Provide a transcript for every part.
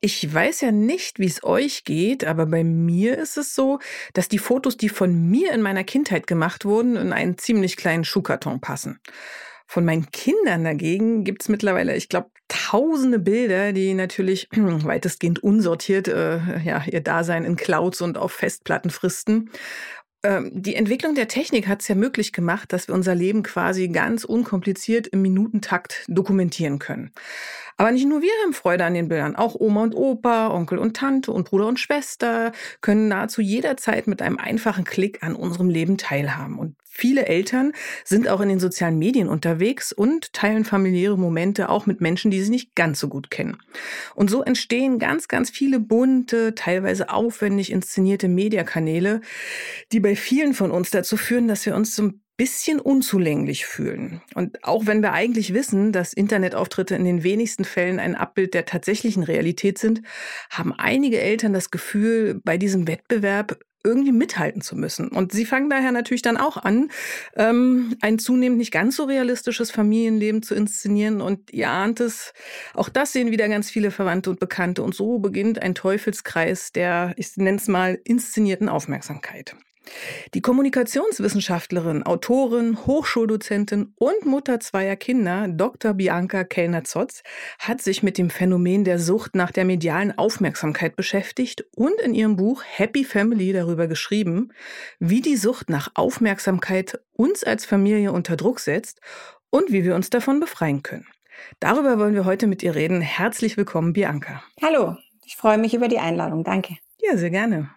Ich weiß ja nicht, wie es euch geht, aber bei mir ist es so, dass die Fotos, die von mir in meiner Kindheit gemacht wurden, in einen ziemlich kleinen Schuhkarton passen. Von meinen Kindern dagegen gibt es mittlerweile, ich glaube, tausende Bilder, die natürlich weitestgehend unsortiert äh, ja, ihr Dasein in Clouds und auf Festplatten fristen. Ähm, die Entwicklung der Technik hat es ja möglich gemacht, dass wir unser Leben quasi ganz unkompliziert im Minutentakt dokumentieren können. Aber nicht nur wir haben Freude an den Bildern, auch Oma und Opa, Onkel und Tante und Bruder und Schwester können nahezu jederzeit mit einem einfachen Klick an unserem Leben teilhaben. Und viele Eltern sind auch in den sozialen Medien unterwegs und teilen familiäre Momente auch mit Menschen, die sie nicht ganz so gut kennen. Und so entstehen ganz, ganz viele bunte, teilweise aufwendig inszenierte Mediakanäle, die bei vielen von uns dazu führen, dass wir uns zum bisschen unzulänglich fühlen. Und auch wenn wir eigentlich wissen, dass Internetauftritte in den wenigsten Fällen ein Abbild der tatsächlichen Realität sind, haben einige Eltern das Gefühl, bei diesem Wettbewerb irgendwie mithalten zu müssen. Und sie fangen daher natürlich dann auch an, ähm, ein zunehmend nicht ganz so realistisches Familienleben zu inszenieren. Und ihr ahnt es, auch das sehen wieder ganz viele Verwandte und Bekannte. Und so beginnt ein Teufelskreis der, ich nenne es mal, inszenierten Aufmerksamkeit. Die Kommunikationswissenschaftlerin, Autorin, Hochschuldozentin und Mutter zweier Kinder, Dr. Bianca Kellner-Zotz, hat sich mit dem Phänomen der Sucht nach der medialen Aufmerksamkeit beschäftigt und in ihrem Buch Happy Family darüber geschrieben, wie die Sucht nach Aufmerksamkeit uns als Familie unter Druck setzt und wie wir uns davon befreien können. Darüber wollen wir heute mit ihr reden. Herzlich willkommen, Bianca. Hallo, ich freue mich über die Einladung. Danke. Ja, sehr gerne.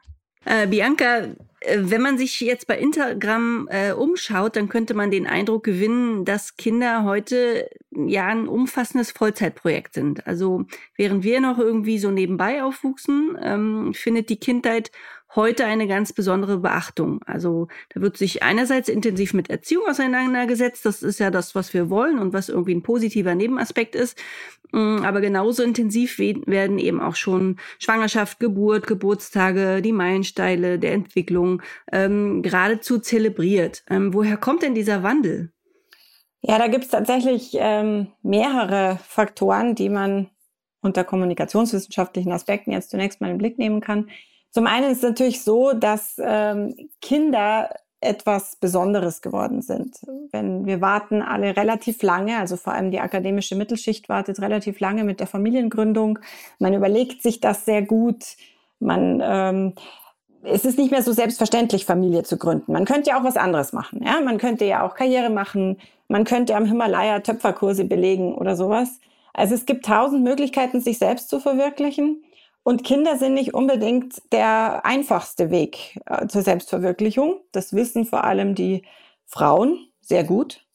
Äh, Bianca, wenn man sich jetzt bei Instagram äh, umschaut, dann könnte man den Eindruck gewinnen, dass Kinder heute ja ein umfassendes Vollzeitprojekt sind. Also während wir noch irgendwie so nebenbei aufwuchsen, ähm, findet die Kindheit heute eine ganz besondere Beachtung. Also da wird sich einerseits intensiv mit Erziehung auseinandergesetzt. Das ist ja das, was wir wollen und was irgendwie ein positiver Nebenaspekt ist. Mm, aber genauso intensiv werden eben auch schon Schwangerschaft, Geburt, Geburtstage, die Meilensteine der Entwicklung ähm, geradezu zelebriert. Ähm, woher kommt denn dieser Wandel? Ja, da gibt es tatsächlich ähm, mehrere Faktoren, die man unter kommunikationswissenschaftlichen Aspekten jetzt zunächst mal in den Blick nehmen kann. Zum einen ist es natürlich so, dass ähm, Kinder etwas Besonderes geworden sind. Wenn wir warten alle relativ lange, also vor allem die akademische Mittelschicht wartet relativ lange mit der Familiengründung. Man überlegt sich das sehr gut. Man ähm, es ist nicht mehr so selbstverständlich, Familie zu gründen. Man könnte ja auch was anderes machen. Ja? Man könnte ja auch Karriere machen. Man könnte am Himalaya Töpferkurse belegen oder sowas. Also es gibt tausend Möglichkeiten, sich selbst zu verwirklichen. Und Kinder sind nicht unbedingt der einfachste Weg äh, zur Selbstverwirklichung. Das wissen vor allem die Frauen sehr gut.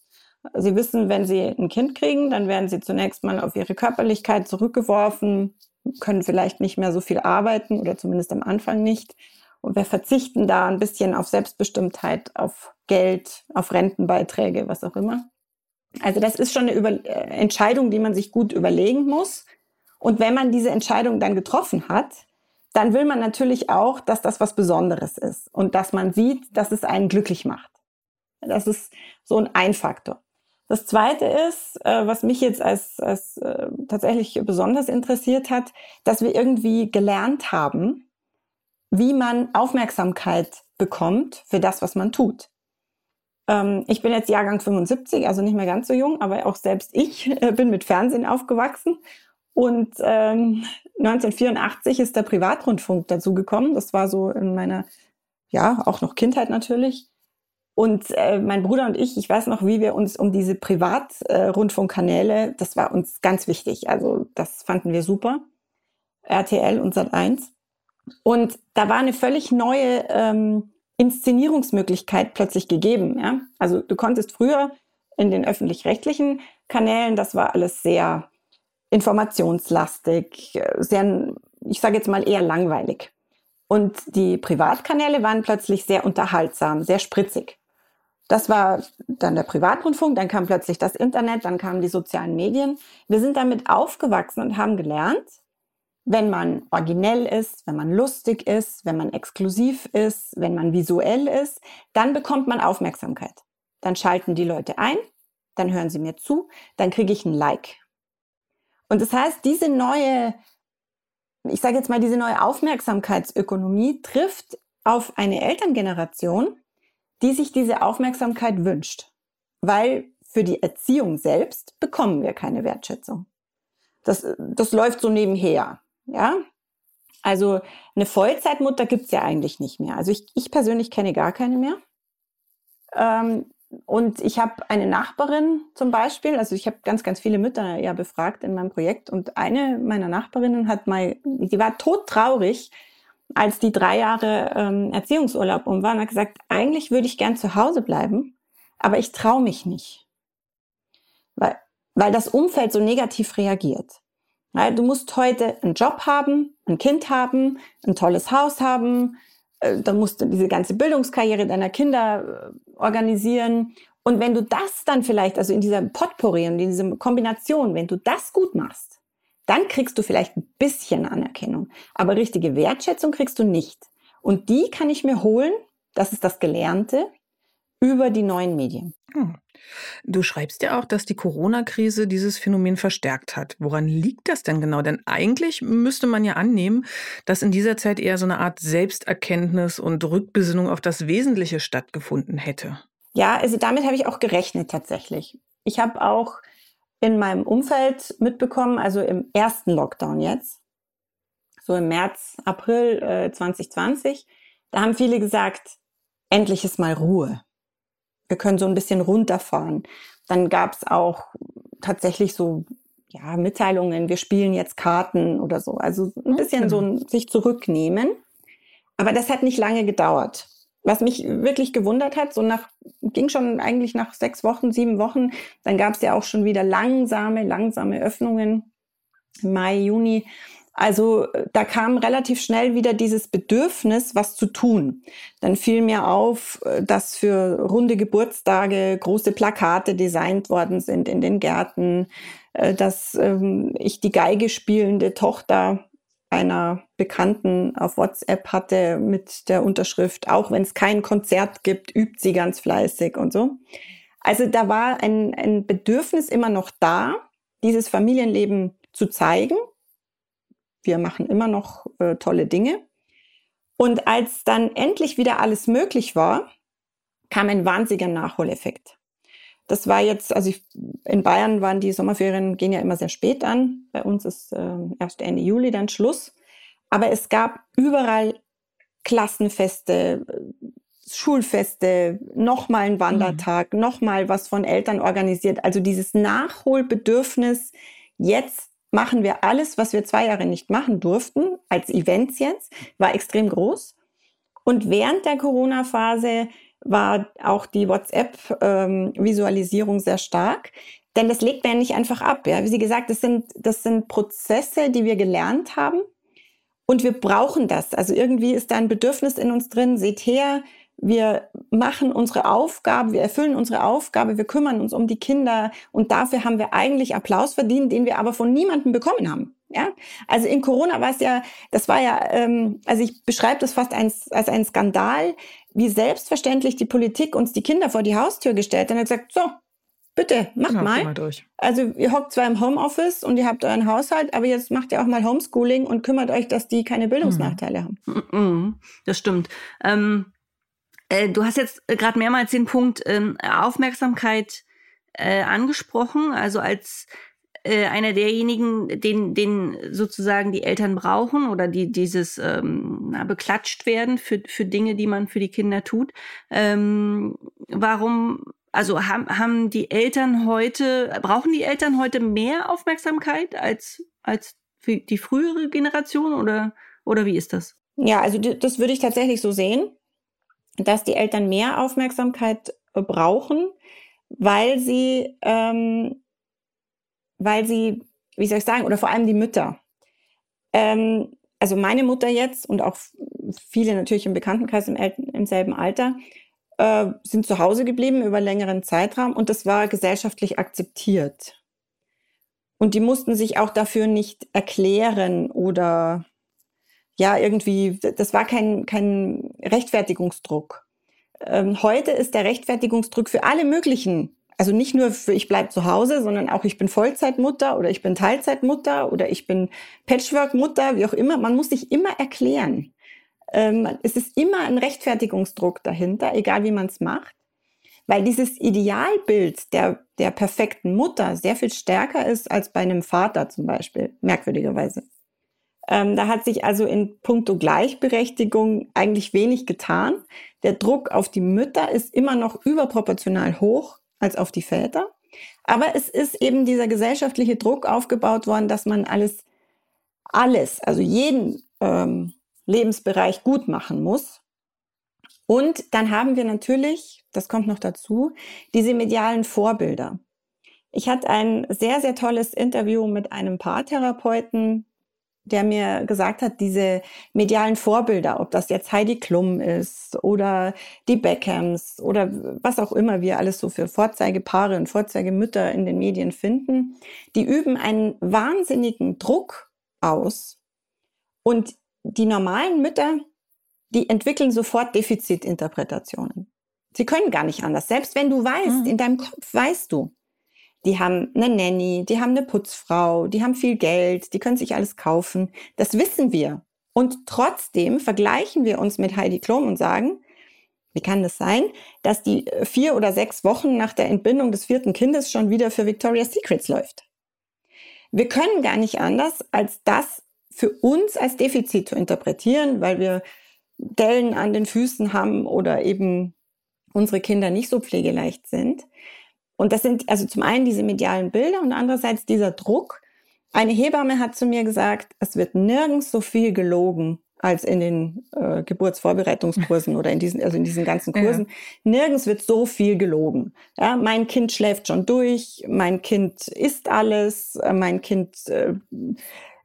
Sie wissen, wenn sie ein Kind kriegen, dann werden sie zunächst mal auf ihre Körperlichkeit zurückgeworfen, können vielleicht nicht mehr so viel arbeiten oder zumindest am Anfang nicht. Und wir verzichten da ein bisschen auf Selbstbestimmtheit, auf Geld, auf Rentenbeiträge, was auch immer. Also das ist schon eine Über äh, Entscheidung, die man sich gut überlegen muss. Und wenn man diese Entscheidung dann getroffen hat, dann will man natürlich auch, dass das was Besonderes ist und dass man sieht, dass es einen glücklich macht. Das ist so ein Einfaktor. Das Zweite ist, äh, was mich jetzt als, als äh, tatsächlich besonders interessiert hat, dass wir irgendwie gelernt haben, wie man Aufmerksamkeit bekommt für das, was man tut. Ähm, ich bin jetzt Jahrgang 75, also nicht mehr ganz so jung, aber auch selbst ich äh, bin mit Fernsehen aufgewachsen und ähm, 1984 ist der Privatrundfunk dazugekommen. Das war so in meiner, ja, auch noch Kindheit natürlich. Und äh, mein Bruder und ich, ich weiß noch, wie wir uns um diese Privatrundfunkkanäle, äh, das war uns ganz wichtig. Also das fanden wir super. RTL und Sat1. Und da war eine völlig neue ähm, Inszenierungsmöglichkeit plötzlich gegeben. Ja? Also du konntest früher in den öffentlich-rechtlichen Kanälen, das war alles sehr informationslastig, sehr, ich sage jetzt mal eher langweilig. Und die Privatkanäle waren plötzlich sehr unterhaltsam, sehr spritzig. Das war dann der Privatrundfunk, dann kam plötzlich das Internet, dann kamen die sozialen Medien. Wir sind damit aufgewachsen und haben gelernt, wenn man originell ist, wenn man lustig ist, wenn man exklusiv ist, wenn man visuell ist, dann bekommt man Aufmerksamkeit. Dann schalten die Leute ein, dann hören sie mir zu, dann kriege ich ein Like. Und das heißt, diese neue, ich sage jetzt mal, diese neue Aufmerksamkeitsökonomie trifft auf eine Elterngeneration, die sich diese Aufmerksamkeit wünscht. Weil für die Erziehung selbst bekommen wir keine Wertschätzung. Das, das läuft so nebenher. Ja? Also eine Vollzeitmutter gibt's ja eigentlich nicht mehr. Also ich, ich persönlich kenne gar keine mehr. Ähm, und ich habe eine Nachbarin zum Beispiel, also ich habe ganz, ganz viele Mütter ja befragt in meinem Projekt und eine meiner Nachbarinnen hat mal, die war todtraurig, als die drei Jahre ähm, Erziehungsurlaub um waren, hat gesagt, eigentlich würde ich gern zu Hause bleiben, aber ich traue mich nicht. Weil, weil das Umfeld so negativ reagiert. Weil du musst heute einen Job haben, ein Kind haben, ein tolles Haus haben, dann musst du diese ganze Bildungskarriere deiner Kinder äh, organisieren. Und wenn du das dann vielleicht, also in dieser Potpourri und in dieser Kombination, wenn du das gut machst, dann kriegst du vielleicht ein bisschen Anerkennung. Aber richtige Wertschätzung kriegst du nicht. Und die kann ich mir holen, das ist das Gelernte, über die neuen Medien. Hm. Du schreibst ja auch, dass die Corona-Krise dieses Phänomen verstärkt hat. Woran liegt das denn genau? Denn eigentlich müsste man ja annehmen, dass in dieser Zeit eher so eine Art Selbsterkenntnis und Rückbesinnung auf das Wesentliche stattgefunden hätte. Ja, also damit habe ich auch gerechnet tatsächlich. Ich habe auch in meinem Umfeld mitbekommen, also im ersten Lockdown jetzt, so im März, April äh, 2020, da haben viele gesagt, endlich ist mal Ruhe. Wir können so ein bisschen runterfahren. Dann gab es auch tatsächlich so ja, Mitteilungen, wir spielen jetzt Karten oder so. Also ein bisschen so ein, sich zurücknehmen. Aber das hat nicht lange gedauert was mich wirklich gewundert hat, so nach, ging schon eigentlich nach sechs Wochen, sieben Wochen, dann gab es ja auch schon wieder langsame, langsame Öffnungen, Mai, Juni. Also da kam relativ schnell wieder dieses Bedürfnis, was zu tun. Dann fiel mir auf, dass für runde Geburtstage große Plakate designt worden sind in den Gärten, äh, dass ähm, ich die Geige spielende Tochter einer Bekannten auf WhatsApp hatte mit der Unterschrift, auch wenn es kein Konzert gibt, übt sie ganz fleißig und so. Also da war ein, ein Bedürfnis immer noch da, dieses Familienleben zu zeigen. Wir machen immer noch äh, tolle Dinge. Und als dann endlich wieder alles möglich war, kam ein wahnsinniger Nachholeffekt. Das war jetzt, also ich, in Bayern waren die Sommerferien, gehen ja immer sehr spät an. Bei uns ist äh, erst Ende Juli dann Schluss. Aber es gab überall Klassenfeste, Schulfeste, nochmal ein Wandertag, mhm. nochmal was von Eltern organisiert. Also dieses Nachholbedürfnis, jetzt machen wir alles, was wir zwei Jahre nicht machen durften, als Events jetzt, war extrem groß. Und während der Corona-Phase war auch die WhatsApp-Visualisierung ähm, sehr stark. Denn das legt man ja nicht einfach ab. Ja? Wie Sie gesagt, das sind, das sind Prozesse, die wir gelernt haben. Und wir brauchen das. Also irgendwie ist da ein Bedürfnis in uns drin. Seht her, wir machen unsere Aufgabe, wir erfüllen unsere Aufgabe, wir kümmern uns um die Kinder und dafür haben wir eigentlich Applaus verdient, den wir aber von niemandem bekommen haben. Ja, also in Corona war es ja, das war ja, ähm, also ich beschreibe das fast als, als einen Skandal, wie selbstverständlich die Politik uns die Kinder vor die Haustür gestellt hat und hat gesagt, so, bitte, macht genau, mal. mal also ihr hockt zwar im Homeoffice und ihr habt euren Haushalt, aber jetzt macht ihr auch mal Homeschooling und kümmert euch, dass die keine Bildungsnachteile mhm. haben. Mhm, das stimmt. Ähm, äh, du hast jetzt gerade mehrmals den Punkt ähm, Aufmerksamkeit äh, angesprochen, also als äh, einer derjenigen, den, den sozusagen die Eltern brauchen oder die dieses ähm, na, beklatscht werden für, für Dinge, die man für die Kinder tut. Ähm, warum, also haben, haben die Eltern heute, brauchen die Eltern heute mehr Aufmerksamkeit als, als die frühere Generation oder, oder wie ist das? Ja, also das würde ich tatsächlich so sehen, dass die Eltern mehr Aufmerksamkeit brauchen, weil sie ähm, weil sie, wie soll ich sagen, oder vor allem die Mütter. Ähm, also meine Mutter jetzt und auch viele natürlich im Bekanntenkreis im, im selben Alter, äh, sind zu Hause geblieben über längeren Zeitraum und das war gesellschaftlich akzeptiert. Und die mussten sich auch dafür nicht erklären oder ja, irgendwie, das war kein, kein Rechtfertigungsdruck. Ähm, heute ist der Rechtfertigungsdruck für alle möglichen, also nicht nur für ich bleibe zu Hause, sondern auch ich bin Vollzeitmutter oder ich bin Teilzeitmutter oder ich bin Patchworkmutter, wie auch immer. Man muss sich immer erklären. Ähm, es ist immer ein Rechtfertigungsdruck dahinter, egal wie man es macht. Weil dieses Idealbild der, der perfekten Mutter sehr viel stärker ist als bei einem Vater zum Beispiel, merkwürdigerweise. Ähm, da hat sich also in puncto Gleichberechtigung eigentlich wenig getan. Der Druck auf die Mütter ist immer noch überproportional hoch als auf die Väter. Aber es ist eben dieser gesellschaftliche Druck aufgebaut worden, dass man alles, alles, also jeden ähm, Lebensbereich gut machen muss. Und dann haben wir natürlich, das kommt noch dazu, diese medialen Vorbilder. Ich hatte ein sehr, sehr tolles Interview mit einem Paartherapeuten, der mir gesagt hat, diese medialen Vorbilder, ob das jetzt Heidi Klum ist oder die Beckhams oder was auch immer wir alles so für Vorzeigepaare und Vorzeigemütter in den Medien finden, die üben einen wahnsinnigen Druck aus und die normalen Mütter, die entwickeln sofort Defizitinterpretationen. Sie können gar nicht anders. Selbst wenn du weißt, mhm. in deinem Kopf weißt du, die haben eine Nanny, die haben eine Putzfrau, die haben viel Geld, die können sich alles kaufen. Das wissen wir. Und trotzdem vergleichen wir uns mit Heidi Klum und sagen, wie kann das sein, dass die äh, vier oder sechs Wochen nach der Entbindung des vierten Kindes schon wieder für Victoria's Secrets läuft? Wir können gar nicht anders, als das für uns als Defizit zu interpretieren, weil wir Dellen an den Füßen haben oder eben unsere Kinder nicht so pflegeleicht sind. Und das sind also zum einen diese medialen Bilder und andererseits dieser Druck. Eine Hebamme hat zu mir gesagt, es wird nirgends so viel gelogen als in den äh, Geburtsvorbereitungskursen oder in diesen, also in diesen ganzen Kursen. Ja. Nirgends wird so viel gelogen. Ja, mein Kind schläft schon durch, mein Kind isst alles, äh, mein Kind äh,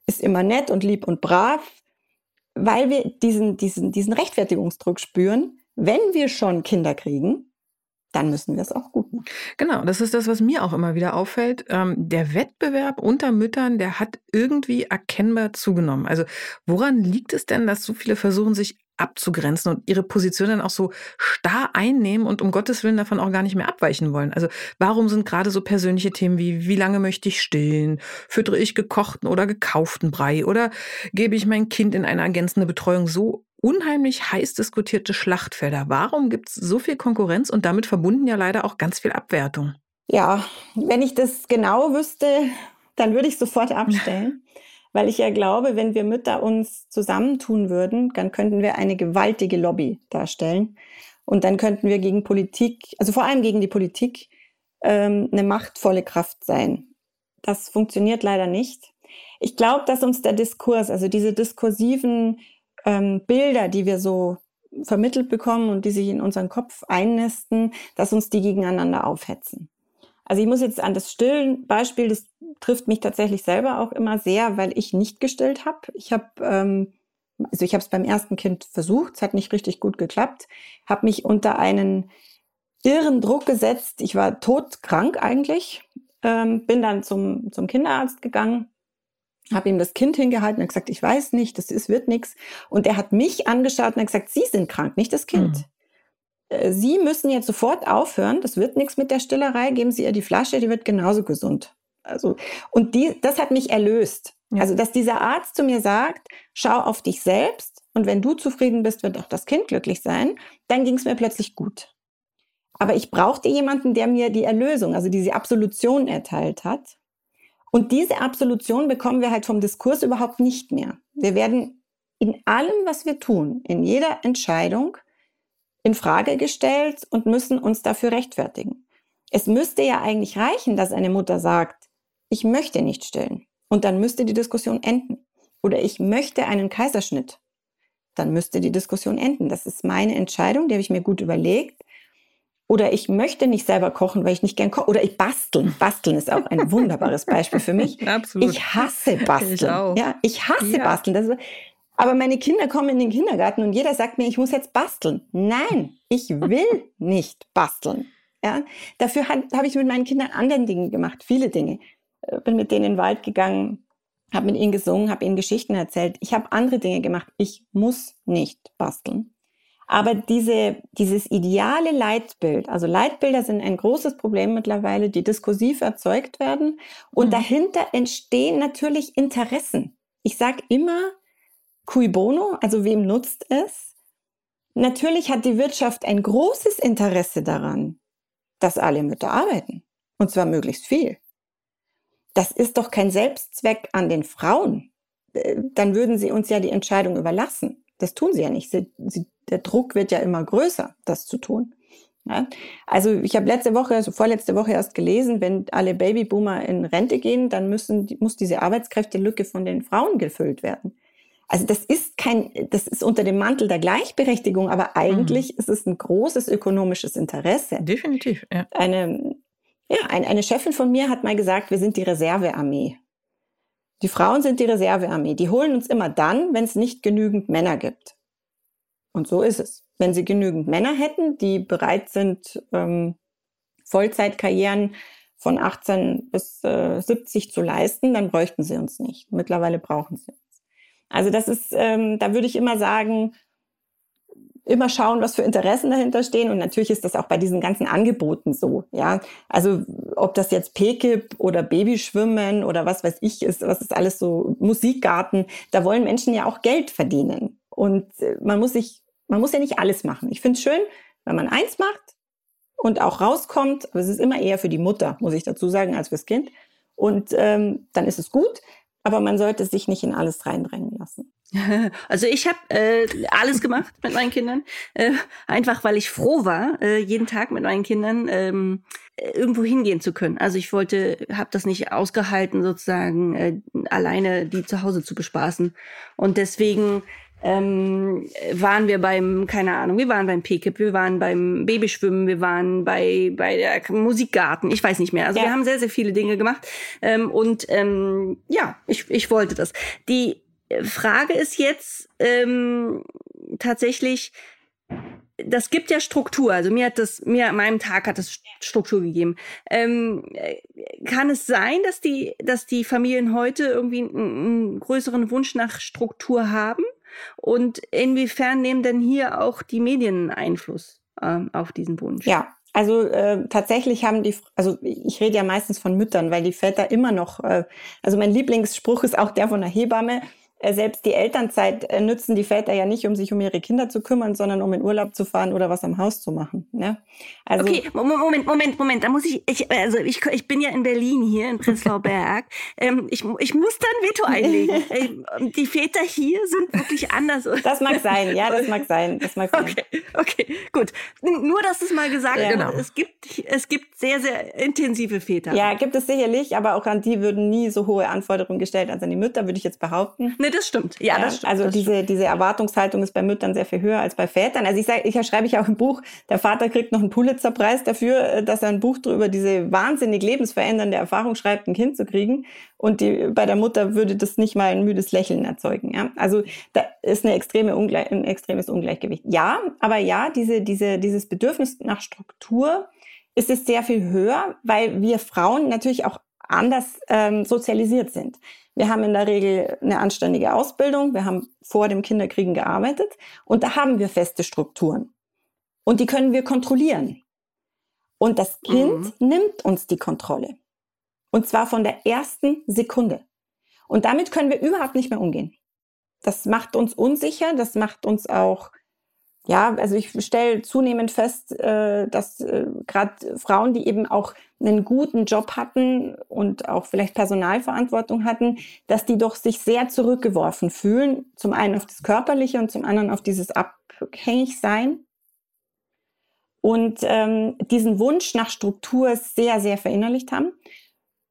ist immer nett und lieb und brav, weil wir diesen, diesen, diesen Rechtfertigungsdruck spüren, wenn wir schon Kinder kriegen, dann müssen wir es auch gut machen. Genau, das ist das, was mir auch immer wieder auffällt. Ähm, der Wettbewerb unter Müttern, der hat irgendwie erkennbar zugenommen. Also woran liegt es denn, dass so viele versuchen, sich abzugrenzen und ihre Position dann auch so starr einnehmen und um Gottes Willen davon auch gar nicht mehr abweichen wollen. Also warum sind gerade so persönliche Themen wie, wie lange möchte ich stillen? Füttere ich gekochten oder gekauften Brei? Oder gebe ich mein Kind in eine ergänzende Betreuung so unheimlich heiß diskutierte Schlachtfelder? Warum gibt es so viel Konkurrenz und damit verbunden ja leider auch ganz viel Abwertung? Ja, wenn ich das genau wüsste, dann würde ich sofort abstellen. Weil ich ja glaube, wenn wir Mütter uns zusammentun würden, dann könnten wir eine gewaltige Lobby darstellen. Und dann könnten wir gegen Politik, also vor allem gegen die Politik, ähm, eine machtvolle Kraft sein. Das funktioniert leider nicht. Ich glaube, dass uns der Diskurs, also diese diskursiven ähm, Bilder, die wir so vermittelt bekommen und die sich in unseren Kopf einnisten, dass uns die gegeneinander aufhetzen. Also ich muss jetzt an das Stillen Beispiel, das trifft mich tatsächlich selber auch immer sehr, weil ich nicht gestillt habe. Ich habe ähm, also ich habe es beim ersten Kind versucht, es hat nicht richtig gut geklappt, habe mich unter einen irren Druck gesetzt. Ich war todkrank eigentlich, ähm, bin dann zum, zum Kinderarzt gegangen, habe ihm das Kind hingehalten und gesagt, ich weiß nicht, das ist, wird nichts. Und er hat mich angeschaut und hat gesagt, Sie sind krank, nicht das Kind. Mhm. Äh, Sie müssen jetzt sofort aufhören, das wird nichts mit der Stillerei, geben Sie ihr die Flasche, die wird genauso gesund. Also, und die, das hat mich erlöst. Ja. Also, dass dieser Arzt zu mir sagt, schau auf dich selbst und wenn du zufrieden bist, wird auch das Kind glücklich sein, dann ging es mir plötzlich gut. Aber ich brauchte jemanden, der mir die Erlösung, also diese Absolution erteilt hat. Und diese Absolution bekommen wir halt vom Diskurs überhaupt nicht mehr. Wir werden in allem, was wir tun, in jeder Entscheidung, in Frage gestellt und müssen uns dafür rechtfertigen. Es müsste ja eigentlich reichen, dass eine Mutter sagt, ich möchte nicht stillen. Und dann müsste die Diskussion enden. Oder ich möchte einen Kaiserschnitt. Dann müsste die Diskussion enden. Das ist meine Entscheidung, die habe ich mir gut überlegt. Oder ich möchte nicht selber kochen, weil ich nicht gern koche. Oder ich basteln. Basteln ist auch ein wunderbares Beispiel für mich. Absolut. Ich hasse Basteln. Ich, auch. ja, ich hasse ja. Basteln. Das Aber meine Kinder kommen in den Kindergarten und jeder sagt mir, ich muss jetzt basteln. Nein, ich will nicht basteln. Ja, dafür habe ich mit meinen Kindern anderen Dinge gemacht, viele Dinge. Äh, bin mit denen in den Wald gegangen, habe mit ihnen gesungen, habe ihnen Geschichten erzählt. Ich habe andere Dinge gemacht. Ich muss nicht basteln. Aber diese, dieses ideale Leitbild, also Leitbilder sind ein großes Problem mittlerweile, die diskursiv erzeugt werden. Und mhm. dahinter entstehen natürlich Interessen. Ich sage immer, cui bono, also wem nutzt es? Natürlich hat die Wirtschaft ein großes Interesse daran, dass alle Mütter arbeiten. Und zwar möglichst viel. Das ist doch kein Selbstzweck an den Frauen. Äh, dann würden sie uns ja die Entscheidung überlassen. Das tun sie ja nicht. Sie, sie, der Druck wird ja immer größer, das zu tun. Ja? Also ich habe letzte Woche, also vorletzte Woche erst gelesen, wenn alle Babyboomer in Rente gehen, dann müssen, muss diese Arbeitskräftelücke von den Frauen gefüllt werden. Also das ist kein, das ist unter dem Mantel der Gleichberechtigung, aber eigentlich mhm. ist es ein großes ökonomisches Interesse. Definitiv, ja. Eine, ja, eine, eine Chefin von mir hat mal gesagt, wir sind die Reservearmee. Die Frauen sind die Reservearmee. Die holen uns immer dann, wenn es nicht genügend Männer gibt. Und so ist es. Wenn sie genügend Männer hätten, die bereit sind, ähm, Vollzeitkarrieren von 18 bis äh, 70 zu leisten, dann bräuchten sie uns nicht. Mittlerweile brauchen sie uns. Also das ist, ähm, da würde ich immer sagen, immer schauen, was für Interessen dahinter stehen. Und natürlich ist das auch bei diesen ganzen Angeboten so. Ja, also ob das jetzt PKIP oder Babyschwimmen oder was weiß ich ist, was ist alles so Musikgarten. Da wollen Menschen ja auch Geld verdienen. Und äh, man muss sich, man muss ja nicht alles machen. Ich finde es schön, wenn man eins macht und auch rauskommt. Aber es ist immer eher für die Mutter, muss ich dazu sagen, als fürs Kind. Und ähm, dann ist es gut. Aber man sollte sich nicht in alles reindrängen lassen. Also ich habe äh, alles gemacht mit meinen Kindern, äh, einfach weil ich froh war, äh, jeden Tag mit meinen Kindern ähm, irgendwo hingehen zu können. Also ich wollte, habe das nicht ausgehalten, sozusagen äh, alleine die zu Hause zu bespaßen. Und deswegen ähm, waren wir beim, keine Ahnung, wir waren beim PKIP, wir waren beim Babyschwimmen, wir waren bei, bei der Musikgarten, ich weiß nicht mehr. Also ja. wir haben sehr, sehr viele Dinge gemacht. Ähm, und ähm, ja, ich, ich wollte das. Die Frage ist jetzt ähm, tatsächlich, das gibt ja Struktur. Also mir hat das, mir an meinem Tag hat das Struktur gegeben. Ähm, kann es sein, dass die, dass die Familien heute irgendwie einen, einen größeren Wunsch nach Struktur haben? Und inwiefern nehmen denn hier auch die Medien Einfluss äh, auf diesen Wunsch? Ja, also äh, tatsächlich haben die, also ich rede ja meistens von Müttern, weil die Väter immer noch, äh, also mein Lieblingsspruch ist auch der von der Hebamme, selbst die Elternzeit äh, nützen die Väter ja nicht, um sich um ihre Kinder zu kümmern, sondern um in Urlaub zu fahren oder was am Haus zu machen. Ne? Also okay, Moment, Moment, Moment. Da muss ich, ich also ich, ich bin ja in Berlin hier in Prenzlauer Berg. ähm, ich, ich muss da ein Veto einlegen. Ähm, die Väter hier sind wirklich anders. Das mag sein, ja, das mag sein. Das mag sein. Okay, okay, gut. Nur, dass es mal gesagt ja. genau. Es gibt, es gibt sehr, sehr intensive Väter. Ja, gibt es sicherlich, aber auch an die würden nie so hohe Anforderungen gestellt als an die Mütter, würde ich jetzt behaupten. Ne, das stimmt. Ja, ja das stimmt. Also das diese, stimmt. diese Erwartungshaltung ist bei Müttern sehr viel höher als bei Vätern. Also ich sage, ich schreibe ich auch im Buch, der Vater kriegt noch einen Pulitzerpreis dafür, äh, dass er ein Buch über diese wahnsinnig lebensverändernde Erfahrung schreibt, ein Kind zu kriegen. Und die, bei der Mutter würde das nicht mal ein müdes Lächeln erzeugen. Ja? Also da ist eine extreme Ungleich, ein extremes Ungleichgewicht. Ja, aber ja, diese, diese, dieses Bedürfnis nach Struktur ist es sehr viel höher, weil wir Frauen natürlich auch anders ähm, sozialisiert sind. Wir haben in der Regel eine anständige Ausbildung, wir haben vor dem Kinderkriegen gearbeitet und da haben wir feste Strukturen. Und die können wir kontrollieren. Und das Kind mhm. nimmt uns die Kontrolle. Und zwar von der ersten Sekunde. Und damit können wir überhaupt nicht mehr umgehen. Das macht uns unsicher, das macht uns auch ja, also ich stelle zunehmend fest, äh, dass äh, gerade Frauen, die eben auch einen guten Job hatten und auch vielleicht Personalverantwortung hatten, dass die doch sich sehr zurückgeworfen fühlen. Zum einen auf das Körperliche und zum anderen auf dieses Abhängigsein. Und ähm, diesen Wunsch nach Struktur sehr, sehr verinnerlicht haben.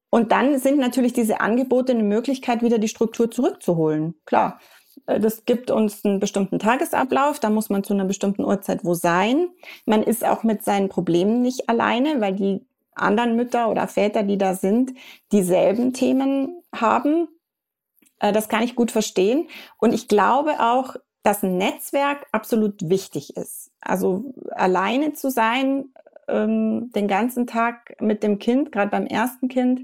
Und dann sind natürlich diese Angebote eine Möglichkeit, wieder die Struktur zurückzuholen. Klar, das gibt uns einen bestimmten Tagesablauf, da muss man zu einer bestimmten Uhrzeit wo sein. Man ist auch mit seinen Problemen nicht alleine, weil die anderen Mütter oder Väter, die da sind, dieselben Themen haben. Äh, das kann ich gut verstehen. Und ich glaube auch, dass ein Netzwerk absolut wichtig ist. Also alleine zu sein, ähm, den ganzen Tag mit dem Kind, gerade beim ersten Kind,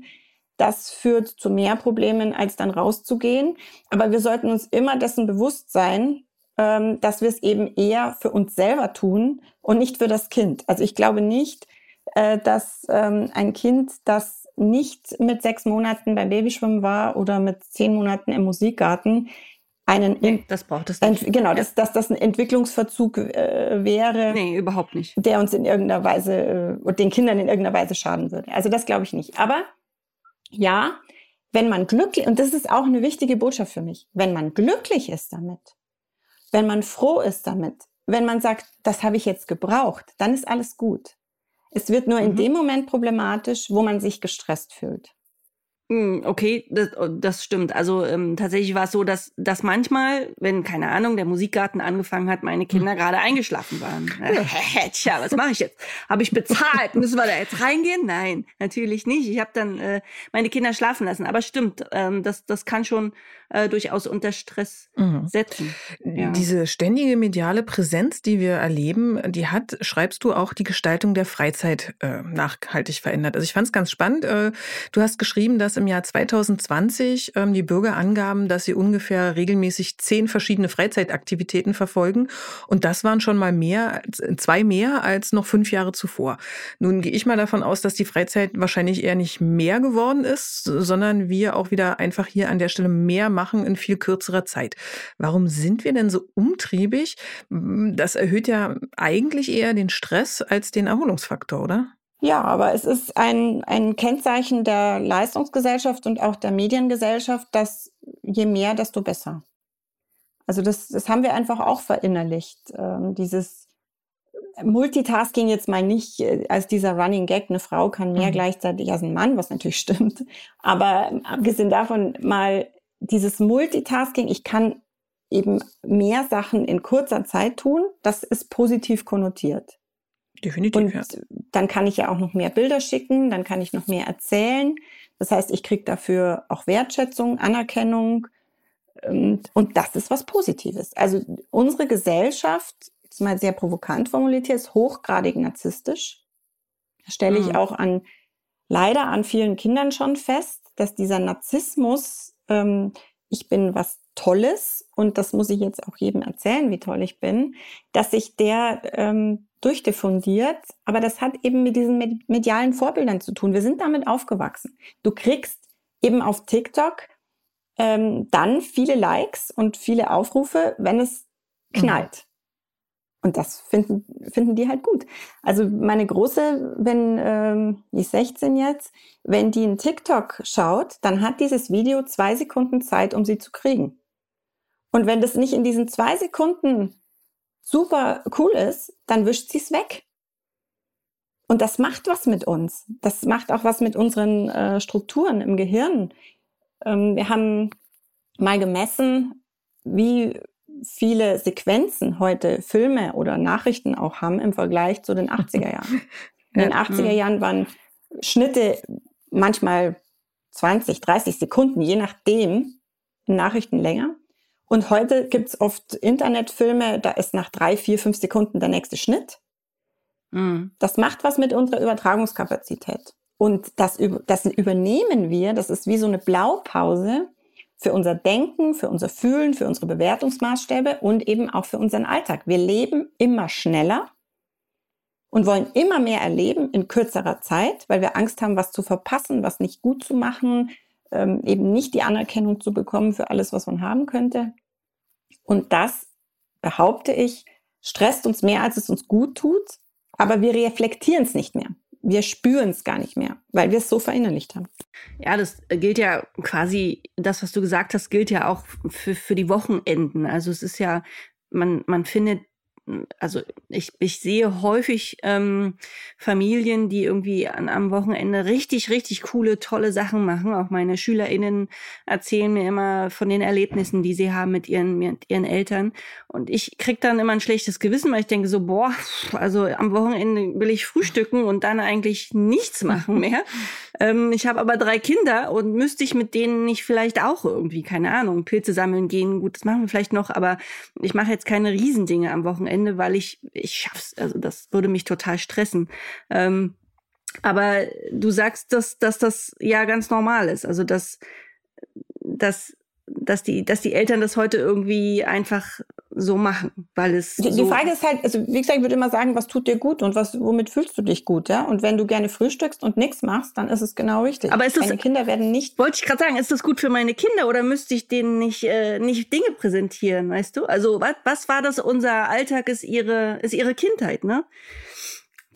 das führt zu mehr Problemen, als dann rauszugehen. Aber wir sollten uns immer dessen bewusst sein, ähm, dass wir es eben eher für uns selber tun und nicht für das Kind. Also ich glaube nicht, äh, dass ähm, ein Kind, das nicht mit sechs Monaten beim Babyschwimmen war oder mit zehn Monaten im Musikgarten, einen nee, das braucht es nicht. genau, dass, dass das ein Entwicklungsverzug äh, wäre. Nee, überhaupt nicht. Der uns in irgendeiner Weise äh, den Kindern in irgendeiner Weise schaden würde. Also das glaube ich nicht. Aber ja, wenn man glücklich, und das ist auch eine wichtige Botschaft für mich, wenn man glücklich ist damit, wenn man froh ist damit, wenn man sagt, das habe ich jetzt gebraucht, dann ist alles gut. Es wird nur mhm. in dem Moment problematisch, wo man sich gestresst fühlt. Hm, okay, das, oh, das stimmt. Also ähm, tatsächlich war es so, dass, dass manchmal, wenn, keine Ahnung, der Musikgarten angefangen hat, meine Kinder hm. gerade eingeschlafen waren. Tja, was mache ich jetzt? Habe ich bezahlt? Müssen wir da jetzt reingehen? Nein, natürlich nicht. Ich habe dann äh, meine Kinder schlafen lassen. Aber stimmt, ähm, das, das kann schon äh, durchaus unter Stress mhm. setzen. Ja. Diese ständige mediale Präsenz, die wir erleben, die hat, schreibst du, auch die Gestaltung der Freizeit äh, nachhaltig verändert. Also ich fand es ganz spannend. Äh, du hast geschrieben, dass im Jahr 2020 ähm, die Bürger angaben, dass sie ungefähr regelmäßig zehn verschiedene Freizeitaktivitäten verfolgen. Und das waren schon mal mehr, zwei mehr als noch fünf Jahre zuvor. Nun gehe ich mal davon aus, dass die Freizeit wahrscheinlich eher nicht mehr geworden ist, sondern wir auch wieder einfach hier an der Stelle mehr machen in viel kürzerer Zeit. Warum sind wir denn so umtriebig? Das erhöht ja eigentlich eher den Stress als den Erholungsfaktor, oder? Ja, aber es ist ein, ein Kennzeichen der Leistungsgesellschaft und auch der Mediengesellschaft, dass je mehr, desto besser. Also das, das haben wir einfach auch verinnerlicht. Ähm, dieses Multitasking jetzt mal nicht äh, als dieser Running Gag, eine Frau kann mehr mhm. gleichzeitig als ein Mann, was natürlich stimmt. Aber abgesehen davon mal dieses Multitasking, ich kann eben mehr Sachen in kurzer Zeit tun, das ist positiv konnotiert. Definitiv. Und ja. dann kann ich ja auch noch mehr Bilder schicken, dann kann ich noch mehr erzählen. Das heißt, ich kriege dafür auch Wertschätzung, Anerkennung. Und, und das ist was Positives. Also unsere Gesellschaft, ist mal sehr provokant formuliert hier, ist hochgradig narzisstisch. Das stelle ich mhm. auch an, leider an vielen Kindern schon fest, dass dieser Narzissmus, ähm, ich bin was Tolles und das muss ich jetzt auch jedem erzählen, wie toll ich bin, dass sich der ähm, durchdiffundiert, aber das hat eben mit diesen medialen Vorbildern zu tun. Wir sind damit aufgewachsen. Du kriegst eben auf TikTok ähm, dann viele Likes und viele Aufrufe, wenn es mhm. knallt. Und das finden, finden die halt gut. Also meine Große, wenn, ähm, die ist 16 jetzt, wenn die einen TikTok schaut, dann hat dieses Video zwei Sekunden Zeit, um sie zu kriegen. Und wenn das nicht in diesen zwei Sekunden super cool ist, dann wischt sie es weg. Und das macht was mit uns. Das macht auch was mit unseren äh, Strukturen im Gehirn. Ähm, wir haben mal gemessen, wie viele Sequenzen heute Filme oder Nachrichten auch haben im Vergleich zu den 80er Jahren. In den 80er mhm. Jahren waren Schnitte manchmal 20, 30 Sekunden, je nachdem, Nachrichten länger. Und heute gibt's oft Internetfilme, da ist nach drei, vier, fünf Sekunden der nächste Schnitt. Mhm. Das macht was mit unserer Übertragungskapazität. Und das, das übernehmen wir, das ist wie so eine Blaupause für unser Denken, für unser Fühlen, für unsere Bewertungsmaßstäbe und eben auch für unseren Alltag. Wir leben immer schneller und wollen immer mehr erleben in kürzerer Zeit, weil wir Angst haben, was zu verpassen, was nicht gut zu machen, ähm, eben nicht die Anerkennung zu bekommen für alles, was man haben könnte. Und das, behaupte ich, stresst uns mehr, als es uns gut tut, aber wir reflektieren es nicht mehr. Wir spüren es gar nicht mehr, weil wir es so verinnerlicht haben. Ja, das gilt ja quasi, das, was du gesagt hast, gilt ja auch für, für die Wochenenden. Also es ist ja, man, man findet also ich, ich sehe häufig ähm, Familien, die irgendwie an, am Wochenende richtig, richtig coole, tolle Sachen machen. Auch meine SchülerInnen erzählen mir immer von den Erlebnissen, die sie haben mit ihren, mit ihren Eltern. Und ich krieg dann immer ein schlechtes Gewissen, weil ich denke so, boah, also am Wochenende will ich frühstücken und dann eigentlich nichts machen mehr. Ähm, ich habe aber drei Kinder und müsste ich mit denen nicht vielleicht auch irgendwie, keine Ahnung, Pilze sammeln gehen. Gut, das machen wir vielleicht noch, aber ich mache jetzt keine Riesendinge am Wochenende, weil ich, ich schaff's. Also das würde mich total stressen. Ähm, aber du sagst, dass, dass das ja ganz normal ist. Also dass, dass, dass, die, dass die Eltern das heute irgendwie einfach so machen, weil es. Die, so die Frage ist halt, also wie gesagt, ich würde immer sagen, was tut dir gut und was, womit fühlst du dich gut, ja? Und wenn du gerne frühstückst und nichts machst, dann ist es genau richtig. Aber ist das, Deine Kinder werden nicht. Wollte ich gerade sagen, ist das gut für meine Kinder oder müsste ich denen nicht, äh, nicht Dinge präsentieren, weißt du? Also was, was war das? Unser Alltag ist ihre, ist ihre Kindheit, ne?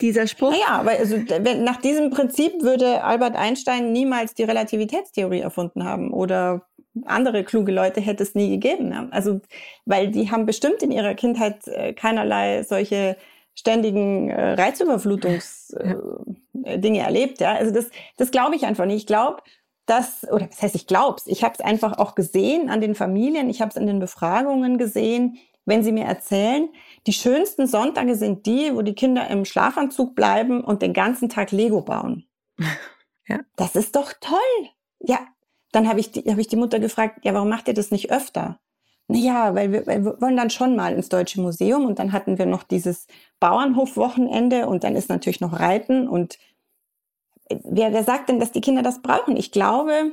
Dieser Spruch. Naja, aber also, wenn, nach diesem Prinzip würde Albert Einstein niemals die Relativitätstheorie erfunden haben oder andere kluge Leute hätte es nie gegeben. Ja? Also, weil die haben bestimmt in ihrer Kindheit äh, keinerlei solche ständigen äh, Reizüberflutungsdinge äh, erlebt. Ja? Also das, das glaube ich einfach nicht. Ich glaube, dass, oder was heißt, ich glaube es, ich habe es einfach auch gesehen an den Familien, ich habe es in den Befragungen gesehen, wenn sie mir erzählen, die schönsten Sonntage sind die, wo die Kinder im Schlafanzug bleiben und den ganzen Tag Lego bauen. Ja. Das ist doch toll. Ja, dann habe ich, die, hab ich die Mutter gefragt, ja, warum macht ihr das nicht öfter? Naja, weil wir, weil wir wollen dann schon mal ins Deutsche Museum und dann hatten wir noch dieses Bauernhofwochenende und dann ist natürlich noch Reiten und äh, wer, wer sagt denn, dass die Kinder das brauchen? Ich glaube,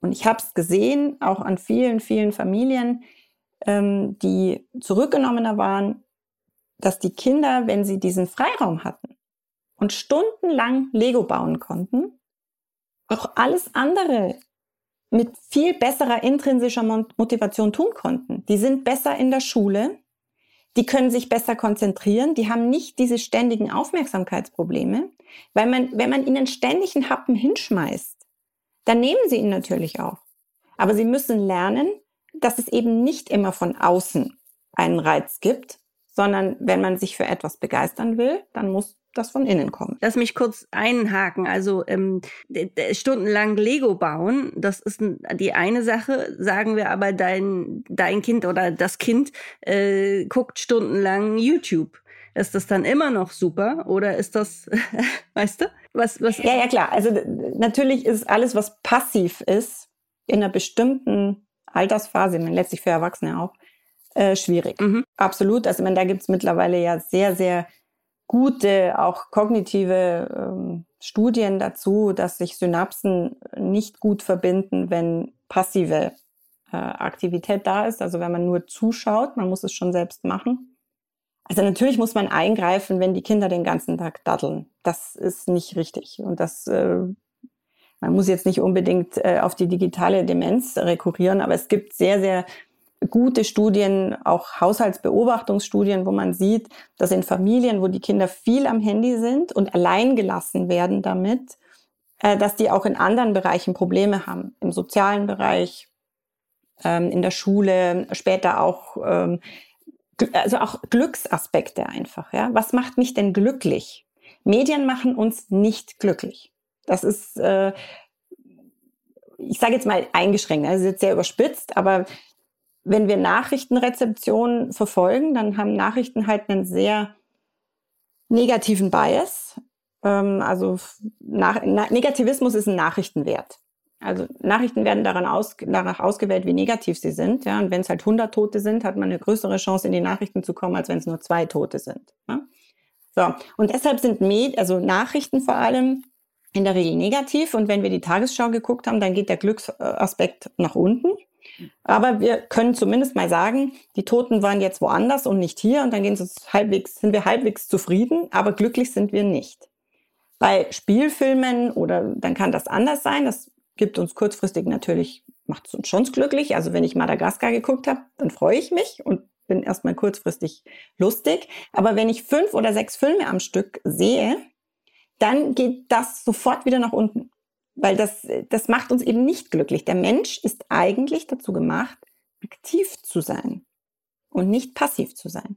und ich habe es gesehen, auch an vielen, vielen Familien, ähm, die zurückgenommener waren, dass die Kinder, wenn sie diesen Freiraum hatten und stundenlang Lego bauen konnten, auch alles andere mit viel besserer intrinsischer Motivation tun konnten. Die sind besser in der Schule, die können sich besser konzentrieren, die haben nicht diese ständigen Aufmerksamkeitsprobleme, weil man, wenn man ihnen ständig einen Happen hinschmeißt, dann nehmen sie ihn natürlich auch. Aber sie müssen lernen, dass es eben nicht immer von außen einen Reiz gibt, sondern wenn man sich für etwas begeistern will, dann muss das von innen kommen. Lass mich kurz einhaken. Also ähm, stundenlang Lego bauen, das ist die eine Sache. Sagen wir aber, dein, dein Kind oder das Kind äh, guckt stundenlang YouTube. Ist das dann immer noch super oder ist das, weißt du? Was, was ja, ja, klar. Also natürlich ist alles, was passiv ist, in einer bestimmten Altersphase, ich meine, letztlich für Erwachsene auch, äh, schwierig. Mhm. Absolut. Also ich meine, da gibt's mittlerweile ja sehr, sehr gute, auch kognitive ähm, Studien dazu, dass sich Synapsen nicht gut verbinden, wenn passive äh, Aktivität da ist, also wenn man nur zuschaut, man muss es schon selbst machen. Also natürlich muss man eingreifen, wenn die Kinder den ganzen Tag daddeln. Das ist nicht richtig. Und das, äh, man muss jetzt nicht unbedingt äh, auf die digitale Demenz rekurrieren, aber es gibt sehr, sehr gute Studien, auch Haushaltsbeobachtungsstudien, wo man sieht, dass in Familien, wo die Kinder viel am Handy sind und allein gelassen werden damit, äh, dass die auch in anderen Bereichen Probleme haben. Im sozialen Bereich, ähm, in der Schule, später auch, ähm, also auch Glücksaspekte einfach. Ja? Was macht mich denn glücklich? Medien machen uns nicht glücklich. Das ist, äh, ich sage jetzt mal eingeschränkt, ist jetzt sehr überspitzt, aber wenn wir Nachrichtenrezeption verfolgen, dann haben Nachrichten halt einen sehr negativen Bias. Ähm, also nach, na, Negativismus ist ein Nachrichtenwert. Also Nachrichten werden daran aus, danach ausgewählt, wie negativ sie sind. Ja? Und wenn es halt 100 Tote sind, hat man eine größere Chance, in die Nachrichten zu kommen, als wenn es nur zwei Tote sind. Ja? So. Und deshalb sind Med also Nachrichten vor allem in der Regel negativ. Und wenn wir die Tagesschau geguckt haben, dann geht der Glücksaspekt nach unten. Aber wir können zumindest mal sagen, die Toten waren jetzt woanders und nicht hier und dann gehen sie halbwegs, sind wir halbwegs zufrieden, aber glücklich sind wir nicht. Bei Spielfilmen oder dann kann das anders sein. Das gibt uns kurzfristig natürlich, macht es uns schon glücklich. Also wenn ich Madagaskar geguckt habe, dann freue ich mich und bin erstmal kurzfristig lustig. Aber wenn ich fünf oder sechs Filme am Stück sehe, dann geht das sofort wieder nach unten. Weil das, das macht uns eben nicht glücklich. Der Mensch ist eigentlich dazu gemacht, aktiv zu sein und nicht passiv zu sein.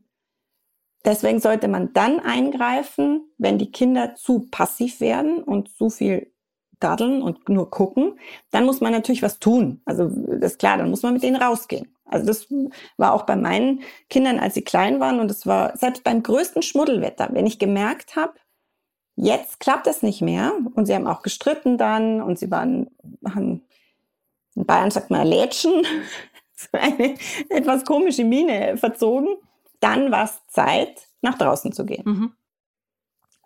Deswegen sollte man dann eingreifen, wenn die Kinder zu passiv werden und zu viel daddeln und nur gucken, dann muss man natürlich was tun. Also das ist klar, dann muss man mit denen rausgehen. Also das war auch bei meinen Kindern, als sie klein waren und es war selbst beim größten Schmuddelwetter, wenn ich gemerkt habe, Jetzt klappt es nicht mehr und sie haben auch gestritten dann und sie waren, haben, in Bayern sagt man Lätschen, eine etwas komische Miene verzogen. Dann war es Zeit, nach draußen zu gehen. Mhm.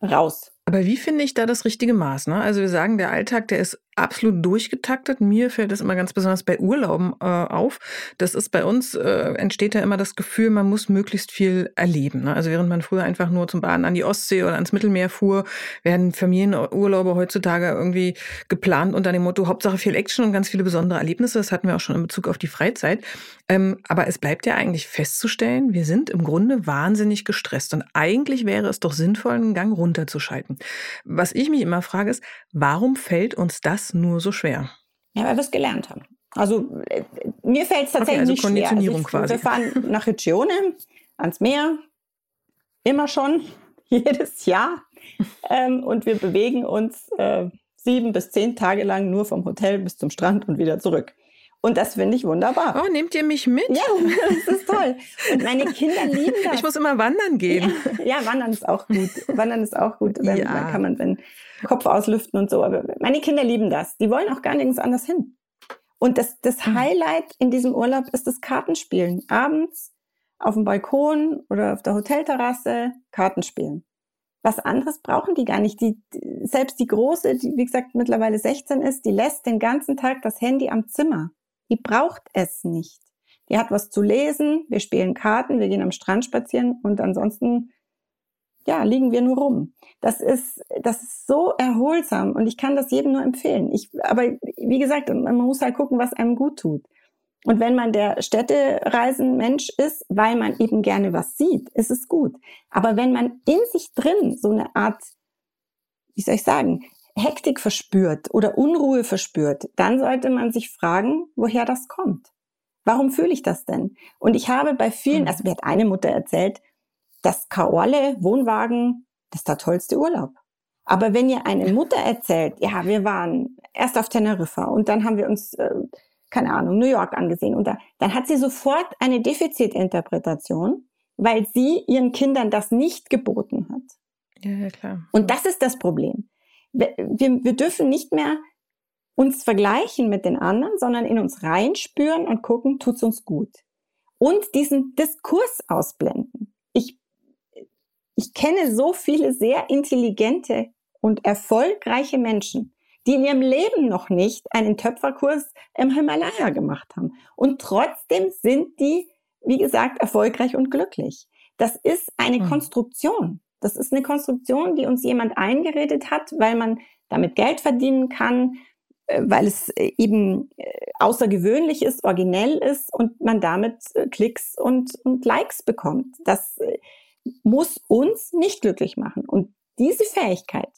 Raus. Aber wie finde ich da das richtige Maß? Ne? Also wir sagen, der Alltag, der ist absolut durchgetaktet. Mir fällt das immer ganz besonders bei Urlauben äh, auf. Das ist bei uns, äh, entsteht ja immer das Gefühl, man muss möglichst viel erleben. Ne? Also während man früher einfach nur zum Baden an die Ostsee oder ans Mittelmeer fuhr, werden Familienurlaube heutzutage irgendwie geplant unter dem Motto Hauptsache viel Action und ganz viele besondere Erlebnisse. Das hatten wir auch schon in Bezug auf die Freizeit. Ähm, aber es bleibt ja eigentlich festzustellen, wir sind im Grunde wahnsinnig gestresst. Und eigentlich wäre es doch sinnvoll, einen Gang runterzuschalten. Was ich mich immer frage, ist, warum fällt uns das das nur so schwer? Ja, weil wir es gelernt haben. Also äh, mir fällt es tatsächlich okay, also nicht Konditionierung schwer. Also ich, quasi. Wir fahren nach Regione, ans Meer, immer schon, jedes Jahr. ähm, und wir bewegen uns äh, sieben bis zehn Tage lang nur vom Hotel bis zum Strand und wieder zurück. Und das finde ich wunderbar. Oh, nehmt ihr mich mit? Ja, das ist toll. Und meine Kinder lieben das. Ich muss immer wandern gehen. Ja, ja wandern ist auch gut. Wandern ist auch gut. Dann, ja. kann man seinen Kopf auslüften und so. Aber meine Kinder lieben das. Die wollen auch gar nirgends anders hin. Und das, das hm. Highlight in diesem Urlaub ist das Kartenspielen. Abends auf dem Balkon oder auf der Hotelterrasse Kartenspielen. Was anderes brauchen die gar nicht. Die, selbst die Große, die wie gesagt mittlerweile 16 ist, die lässt den ganzen Tag das Handy am Zimmer. Die braucht es nicht. Die hat was zu lesen, wir spielen Karten, wir gehen am Strand spazieren und ansonsten, ja, liegen wir nur rum. Das ist, das ist so erholsam und ich kann das jedem nur empfehlen. Ich, aber wie gesagt, man muss halt gucken, was einem gut tut. Und wenn man der Städtereisen-Mensch ist, weil man eben gerne was sieht, ist es gut. Aber wenn man in sich drin so eine Art, wie soll ich sagen, Hektik verspürt oder Unruhe verspürt, dann sollte man sich fragen, woher das kommt. Warum fühle ich das denn? Und ich habe bei vielen, mhm. also mir hat eine Mutter erzählt, dass Kaorle, Wohnwagen, das ist der tollste Urlaub. Aber wenn ihr eine Mutter erzählt, ja, wir waren erst auf Teneriffa und dann haben wir uns, äh, keine Ahnung, New York angesehen und da, dann hat sie sofort eine Defizitinterpretation, weil sie ihren Kindern das nicht geboten hat. Ja, ja klar. Und das ist das Problem wir, wir dürfen nicht mehr uns vergleichen mit den anderen, sondern in uns reinspüren und gucken, tut's uns gut. Und diesen Diskurs ausblenden. Ich, kenne so viele sehr intelligente und erfolgreiche Menschen, die in ihrem Leben noch nicht einen Töpferkurs im Himalaya gemacht haben. Und trotzdem sind die, wie gesagt, erfolgreich und glücklich. Das ist eine mhm. Konstruktion. Das ist eine Konstruktion, die uns jemand eingeredet hat, weil man damit Geld verdienen kann, äh, weil es äh, eben äh, außergewöhnlich ist, originell ist und man damit Klicks und, und Likes bekommt. Das muss uns nicht glücklich machen. Und diese Fähigkeit,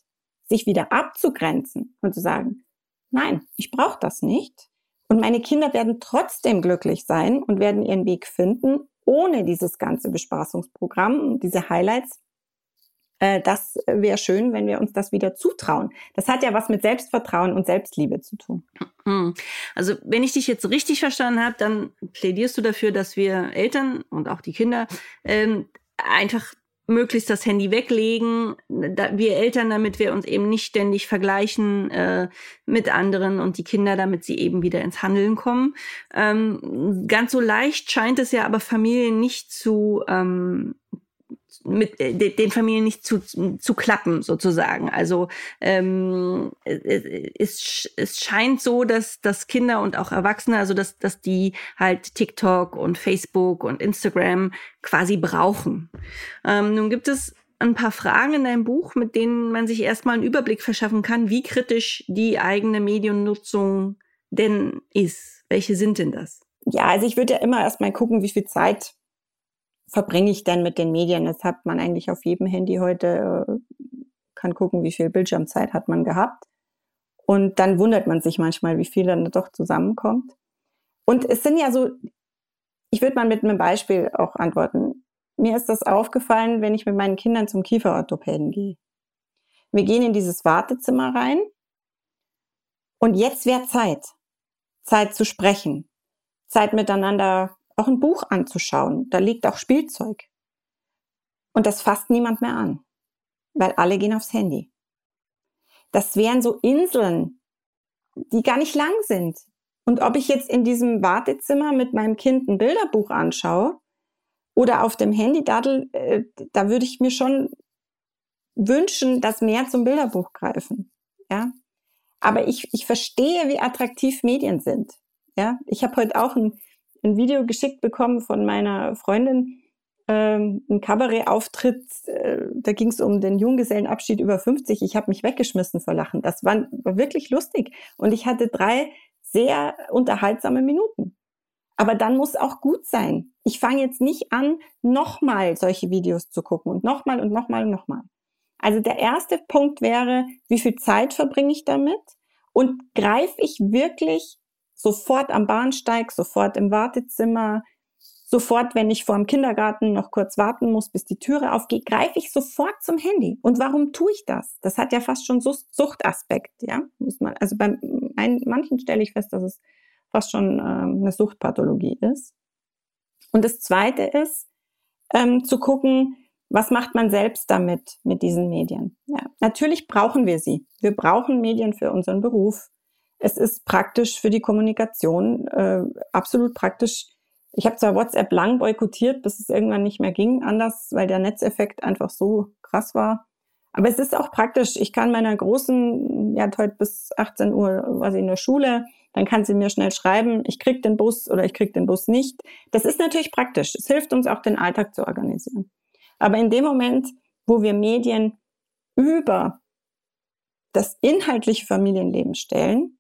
sich wieder abzugrenzen und zu sagen, nein, ich brauche das nicht. Und meine Kinder werden trotzdem glücklich sein und werden ihren Weg finden, ohne dieses ganze Bespaßungsprogramm, diese Highlights, äh, das wäre schön, wenn wir uns das wieder zutrauen. Das hat ja was mit Selbstvertrauen und Selbstliebe zu tun. Hm. Also wenn ich dich jetzt richtig verstanden habe, dann plädierst du dafür, dass wir Eltern und auch die Kinder ähm, einfach möglichst das Handy weglegen, da, wir Eltern, damit wir uns eben nicht ständig vergleichen äh, mit anderen und die Kinder, damit sie eben wieder ins Handeln kommen. Ähm, ganz so leicht scheint es ja aber Familien nicht zu ähm, mit äh, den Familien nicht zu, zu klappen sozusagen. Also ähm, es, es scheint so, dass, dass Kinder und auch Erwachsene, also dass, dass die halt TikTok und Facebook und Instagram quasi brauchen. Ähm, nun gibt es ein paar Fragen in deinem Buch, mit denen man sich erstmal einen Überblick verschaffen kann, wie kritisch die eigene Mediennutzung denn ist. Welche sind denn das? Ja, also ich würde ja immer erstmal gucken, wie viel Zeit verbringe ich denn mit den Medien? Das hat man eigentlich auf jedem Handy heute, äh, kann gucken, wie viel Bildschirmzeit hat man gehabt. Und dann wundert man sich manchmal, wie viel dann doch zusammenkommt. Und es sind ja so, ich würde mal mit einem Beispiel auch antworten. Mir ist das aufgefallen, wenn ich mit meinen Kindern zum Kieferorthopäden gehe. Wir gehen in dieses Wartezimmer rein und jetzt wäre Zeit. Zeit zu sprechen. Zeit miteinander auch ein Buch anzuschauen. Da liegt auch Spielzeug. Und das fasst niemand mehr an, weil alle gehen aufs Handy. das wären so Inseln, die gar nicht lang sind. Und ob ich jetzt in diesem Wartezimmer mit meinem Kind ein Bilderbuch anschaue oder auf dem Handy daddel, äh, da würde ich mir schon wünschen, dass mehr zum Bilderbuch greifen. Ja. Aber ich, ich verstehe, wie attraktiv Medien sind. Ja. Ich habe heute auch ein, ein Video geschickt bekommen von meiner Freundin, ähm, ein Kabarettauftritt, äh, da ging es um den Junggesellenabschied über 50. Ich habe mich weggeschmissen vor Lachen. Das war, war wirklich lustig. Und ich hatte drei sehr unterhaltsame Minuten. Aber dann muss auch gut sein. Ich fange jetzt nicht an, nochmal solche Videos zu gucken und nochmal und nochmal und nochmal. Also der erste Punkt wäre, wie viel Zeit verbringe ich damit? Und greife ich wirklich sofort am Bahnsteig, sofort im Wartezimmer, sofort, wenn ich vor dem Kindergarten noch kurz warten muss, bis die Türe aufgeht, greife ich sofort zum Handy. Und warum tue ich das? Das hat ja fast schon Suchtaspekt, ja, muss man. Also bei manchen stelle ich fest, dass es fast schon ähm, eine Suchtpathologie ist. Und das Zweite ist, ähm, zu gucken, was macht man selbst damit, mit diesen Medien? Ja, natürlich brauchen wir sie. Wir brauchen Medien für unseren Beruf. Es ist praktisch für die Kommunikation, äh, absolut praktisch ich habe zwar WhatsApp lang boykottiert, bis es irgendwann nicht mehr ging, anders, weil der Netzeffekt einfach so krass war. Aber es ist auch praktisch. Ich kann meiner Großen, ja, heute bis 18 Uhr war sie in der Schule, dann kann sie mir schnell schreiben, ich krieg den Bus oder ich krieg den Bus nicht. Das ist natürlich praktisch. Es hilft uns auch, den Alltag zu organisieren. Aber in dem Moment, wo wir Medien über das inhaltliche Familienleben stellen,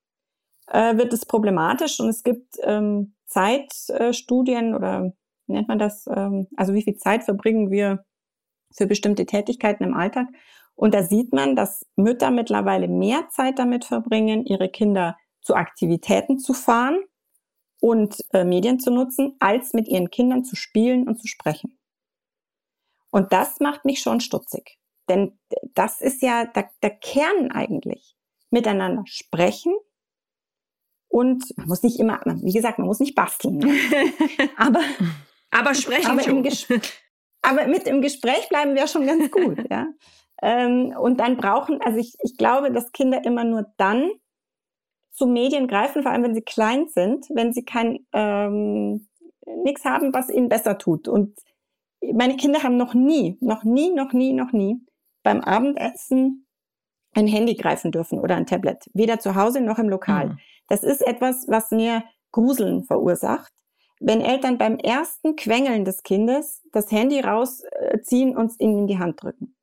äh, wird es problematisch und es gibt ähm, Zeitstudien oder wie nennt man das? Ähm, also wie viel Zeit verbringen wir für bestimmte Tätigkeiten im Alltag? Und da sieht man, dass Mütter mittlerweile mehr Zeit damit verbringen, ihre Kinder zu Aktivitäten zu fahren und äh, Medien zu nutzen, als mit ihren Kindern zu spielen und zu sprechen. Und das macht mich schon stutzig. Denn das ist ja der, der Kern eigentlich. Miteinander sprechen, und man muss nicht immer, wie gesagt, man muss nicht basteln. Aber, aber sprechen aber, im aber mit im Gespräch bleiben wir schon ganz gut. ja. Ähm, und dann brauchen, also ich, ich glaube, dass Kinder immer nur dann zu Medien greifen, vor allem wenn sie klein sind, wenn sie kein ähm, nichts haben, was ihnen besser tut. Und meine Kinder haben noch nie, noch nie, noch nie, noch nie beim Abendessen ein Handy greifen dürfen oder ein Tablet. Weder zu Hause noch im Lokal. Mhm. Das ist etwas, was mir Gruseln verursacht. Wenn Eltern beim ersten Quengeln des Kindes das Handy rausziehen und es ihnen in die Hand drücken.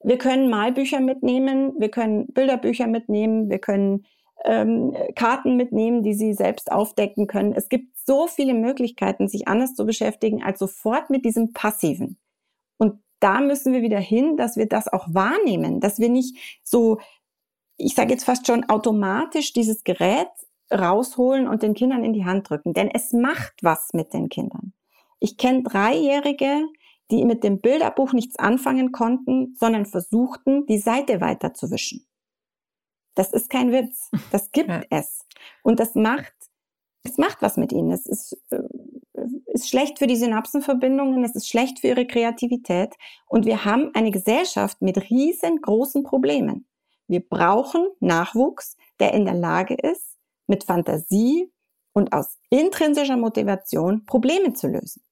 Wir können Malbücher mitnehmen, wir können Bilderbücher mitnehmen, wir können ähm, Karten mitnehmen, die sie selbst aufdecken können. Es gibt so viele Möglichkeiten, sich anders zu beschäftigen, als sofort mit diesem Passiven. Und da müssen wir wieder hin, dass wir das auch wahrnehmen, dass wir nicht so, ich sage jetzt fast schon automatisch dieses Gerät rausholen und den Kindern in die Hand drücken. Denn es macht was mit den Kindern. Ich kenne Dreijährige, die mit dem Bilderbuch nichts anfangen konnten, sondern versuchten, die Seite weiterzuwischen. Das ist kein Witz. Das gibt ja. es. Und das macht, es macht was mit ihnen. Es ist, äh, ist schlecht für die Synapsenverbindungen, es ist schlecht für ihre Kreativität. Und wir haben eine Gesellschaft mit riesengroßen Problemen. Wir brauchen Nachwuchs, der in der Lage ist, mit Fantasie und aus intrinsischer Motivation Probleme zu lösen.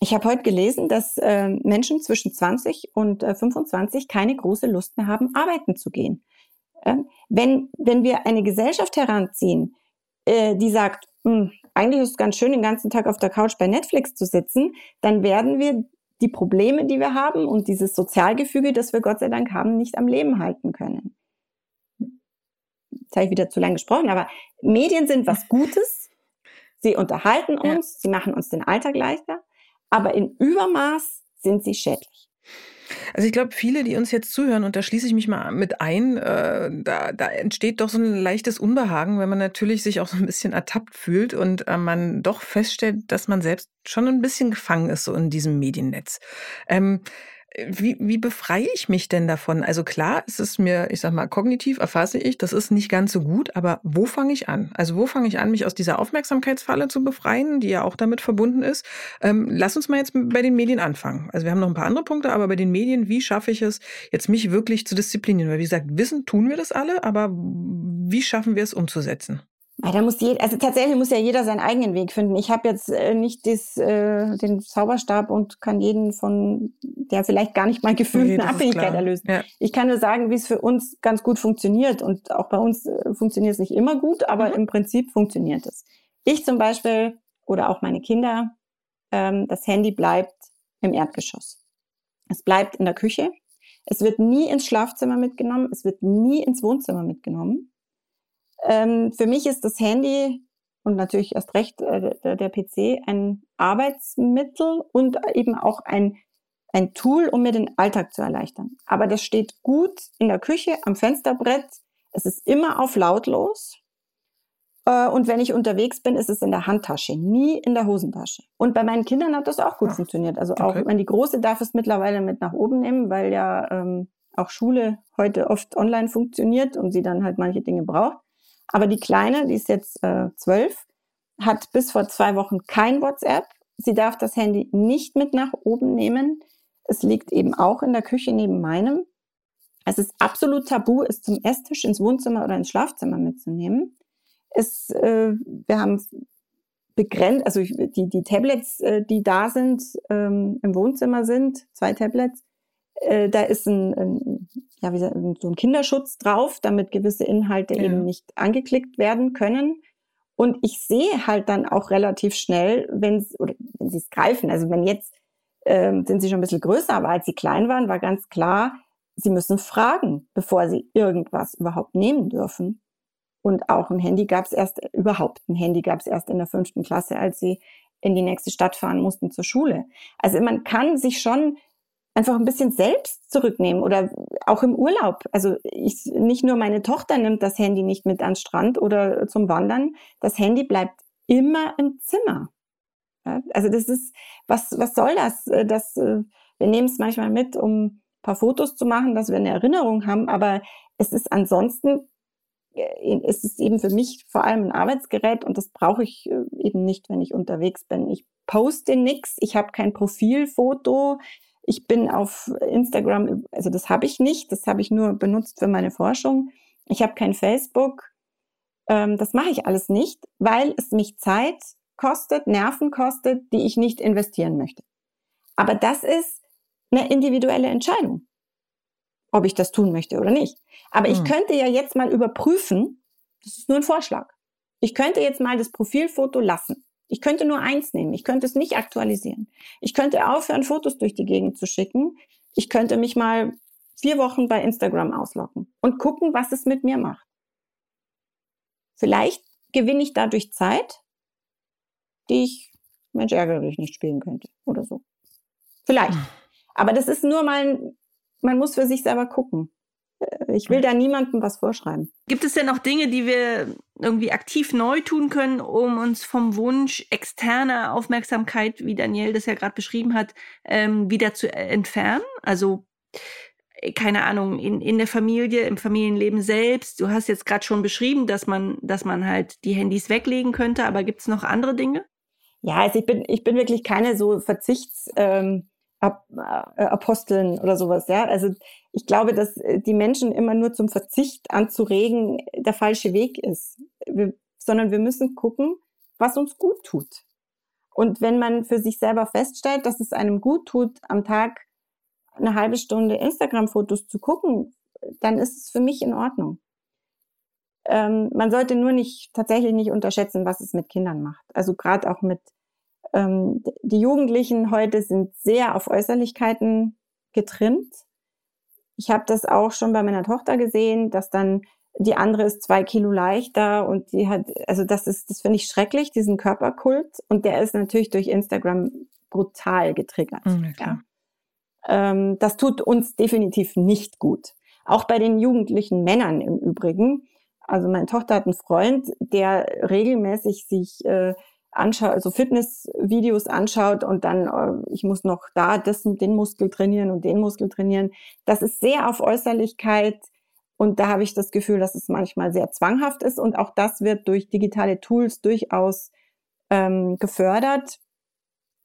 Ich habe heute gelesen, dass äh, Menschen zwischen 20 und äh, 25 keine große Lust mehr haben, arbeiten zu gehen. Äh, wenn, wenn wir eine Gesellschaft heranziehen, äh, die sagt, hm, eigentlich ist es ganz schön, den ganzen Tag auf der Couch bei Netflix zu sitzen, dann werden wir die Probleme, die wir haben und dieses Sozialgefüge, das wir Gott sei Dank haben, nicht am Leben halten können jetzt habe ich wieder zu lange gesprochen, aber Medien sind was Gutes. Sie unterhalten uns, ja. sie machen uns den Alltag leichter, aber in Übermaß sind sie schädlich. Also ich glaube, viele, die uns jetzt zuhören, und da schließe ich mich mal mit ein, äh, da, da entsteht doch so ein leichtes Unbehagen, wenn man natürlich sich auch so ein bisschen ertappt fühlt und äh, man doch feststellt, dass man selbst schon ein bisschen gefangen ist so in diesem Mediennetz. Ähm, Wie, wie befreie ich mich denn davon? Also klar, es ist mir, ich sag mal, kognitiv erfasse ich, das ist nicht ganz so gut, aber wo fange ich an? Also wo fange ich an, mich aus dieser Aufmerksamkeitsfalle zu befreien, die ja auch damit verbunden ist? Ähm, lass uns mal jetzt bei den Medien anfangen. Also wir haben noch ein paar andere Punkte, aber bei den Medien, wie schaffe ich es, jetzt mich wirklich zu disziplinieren? Weil wie gesagt, wissen tun wir das alle, aber wie schaffen wir es umzusetzen? Da muss jeder, also tatsächlich muss ja jeder seinen eigenen Weg finden. Ich habe jetzt äh, nicht des, äh, den Zauberstab und kann jeden von der vielleicht gar nicht mal gefühlt okay, eine Abhängigkeit erlösen. Ja. Ich kann nur sagen, wie es für uns ganz gut funktioniert. Und auch bei uns äh, funktioniert es nicht immer gut, aber mhm. im Prinzip funktioniert es. Ich zum Beispiel oder auch meine Kinder, ähm, das Handy bleibt im Erdgeschoss. Es bleibt in der Küche. Es wird nie ins Schlafzimmer mitgenommen. Es wird nie ins Wohnzimmer mitgenommen ähm, für mich ist das Handy und natürlich erst recht äh, der, der PC ein Arbeitsmittel und eben auch ein, ein Tool, um mir den Alltag zu erleichtern. Aber das steht gut in der Küche, am Fensterbrett. Es ist immer auf lautlos. Äh, und wenn ich unterwegs bin, ist es in der Handtasche, nie in der Hosentasche. Und bei meinen Kindern hat das auch gut funktioniert. Also auch, okay. wenn die Große darf es mittlerweile mit nach oben nehmen, weil ja ähm, auch Schule heute oft online funktioniert und sie dann halt manche Dinge braucht. Aber die Kleine, die ist jetzt äh, zwölf, hat bis vor zwei Wochen kein WhatsApp. Sie darf das Handy nicht mit nach oben nehmen. Es liegt eben auch in der Küche neben meinem. Es ist absolut tabu, es zum Esstisch, ins Wohnzimmer oder ins Schlafzimmer mitzunehmen. Es, äh, wir haben begrenzt, also die, die Tablets, äh, die da sind, ähm, im Wohnzimmer sind, zwei Tablets, äh, da ist ein, ein ja, wie so ein Kinderschutz drauf, damit gewisse Inhalte ja. eben nicht angeklickt werden können. Und ich sehe halt dann auch relativ schnell, wenn oder wenn sie es greifen. Also wenn jetzt ähm, sind sie schon ein bisschen größer, aber als sie klein waren, war ganz klar, sie müssen fragen, bevor sie irgendwas überhaupt nehmen dürfen. Und auch ein Handy gab es erst überhaupt ein Handy gab es erst in der fünften Klasse, als sie in die nächste Stadt fahren mussten zur Schule. Also man kann sich schon einfach ein bisschen selbst zurücknehmen oder auch im Urlaub. Also ich, nicht nur meine Tochter nimmt das Handy nicht mit an Strand oder zum Wandern. Das Handy bleibt immer im Zimmer. Ja, also das ist, was, was soll das? Äh, das äh, wir nehmen es manchmal mit, um ein paar Fotos zu machen, dass wir eine Erinnerung haben, aber es ist ansonsten, äh, es ist eben für mich vor allem ein Arbeitsgerät und das brauche ich eben nicht, wenn ich unterwegs bin. Ich poste nichts, ich habe kein Profilfoto, ich bin auf Instagram, also das habe ich nicht, das habe ich nur benutzt für meine Forschung. Ich habe kein Facebook. Ähm, das mache ich alles nicht, weil es mich Zeit kostet, Nerven kostet, die ich nicht investieren möchte. Aber das ist eine individuelle Entscheidung, ob ich das tun möchte oder nicht. Aber hm. ich könnte ja jetzt mal überprüfen, das ist nur ein Vorschlag. Ich könnte jetzt mal das Profilfoto lassen. Ich könnte nur eins nehmen. Ich könnte es nicht aktualisieren. Ich könnte aufhören, Fotos durch die Gegend zu schicken. Ich könnte mich mal vier Wochen bei Instagram ausloggen und gucken, was es mit mir macht. Vielleicht gewinne ich dadurch Zeit, die ich, Mensch, ärgere dich nicht spielen könnte oder so. Vielleicht. Hm. Aber das ist nur mal, man muss für sich selber gucken. Ich will da niemandem was vorschreiben. Gibt es denn noch Dinge, die wir irgendwie aktiv neu tun können, um uns vom Wunsch externer Aufmerksamkeit, wie Daniel das ja gerade beschrieben hat, ähm, wieder zu entfernen? Also äh, keine Ahnung, in, in der Familie, im Familienleben selbst. Du hast jetzt gerade schon beschrieben, dass man, dass man halt die Handys weglegen könnte, aber gibt es noch andere Dinge? Ja, also ich bin, ich bin wirklich keine so Verzichts, ähm, äh, Aposteln oder sowas, ja. Also ich glaube, dass äh, die Menschen immer nur zum Verzicht anzuregen der falsche Weg ist, wir, sondern wir müssen gucken, was uns gut tut. Und wenn man für sich selber feststellt, dass es einem gut tut, am Tag eine halbe Stunde Instagram-Fotos zu gucken, dann ist es für mich in Ordnung. Ähm, man sollte nur nicht tatsächlich nicht unterschätzen, was es mit Kindern macht. Also gerade auch mit ähm, die Jugendlichen heute sind sehr auf Äußerlichkeiten getrimmt. Ich habe das auch schon bei meiner Tochter gesehen, dass dann die andere ist zwei Kilo leichter und die hat, also das ist, das finde ich schrecklich, diesen Körperkult. Und der ist natürlich durch Instagram brutal getriggert. Mhm, ja. ähm, das tut uns definitiv nicht gut. Auch bei den jugendlichen Männern im Übrigen. Also meine Tochter hat einen Freund, der regelmäßig sich äh, anschaut, also Fitnessvideos anschaut und dann, äh, ich muss noch da das, den Muskel trainieren und den Muskel trainieren. Das ist sehr auf Äußerlichkeit und da habe ich das Gefühl, dass es manchmal sehr zwanghaft ist und auch das wird durch digitale Tools durchaus ähm, gefördert.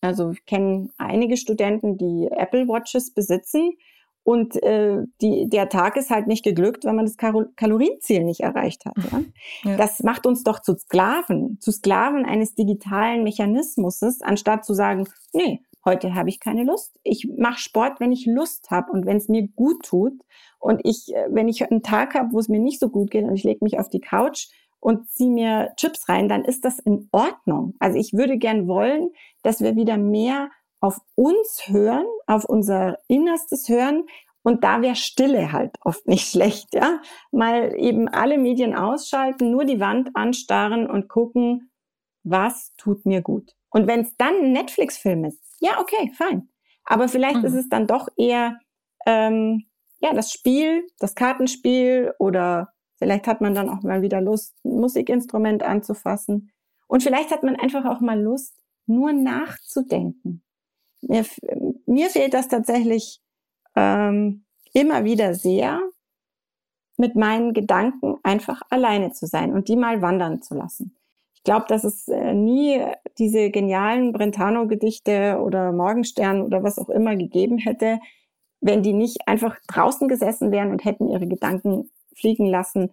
Also ich kenne einige Studenten, die Apple Watches besitzen und äh, die, der Tag ist halt nicht geglückt, wenn man das Kal Kalorienziel nicht erreicht hat. Ja? ja? Das macht uns doch zu Sklaven, zu Sklaven eines digitalen Mechanismus, anstatt zu sagen, nee, heute habe ich keine Lust. Ich mache Sport, wenn ich Lust habe und wenn es mir gut tut. Und ich, äh, wenn ich einen Tag habe, wo es mir nicht so gut geht und ich lege mich auf die Couch und ziehe mir Chips rein, dann ist das in Ordnung. Also ich würde gern wollen, dass wir wieder mehr auf uns hören, auf unser Innerstes hören. Und da wäre Stille halt oft nicht schlecht, ja. Mal eben alle Medien ausschalten, nur die Wand anstarren und gucken, was tut mir gut. Und wenn es dann ein Netflix-Film ist, ja, okay, fein. Aber vielleicht mhm. ist es dann doch eher ähm, ja das Spiel, das Kartenspiel oder vielleicht hat man dann auch mal wieder Lust, ein Musikinstrument anzufassen. Und vielleicht hat man einfach auch mal Lust, nur nachzudenken. Mir, mir fehlt das tatsächlich ähm, immer wieder sehr, mit meinen Gedanken einfach alleine zu sein und die mal wandern zu lassen. Ich glaube, dass es äh, nie diese genialen Brentano-Gedichte oder Morgenstern oder was auch immer gegeben hätte, wenn die nicht einfach draußen gesessen wären und hätten ihre Gedanken fliegen lassen.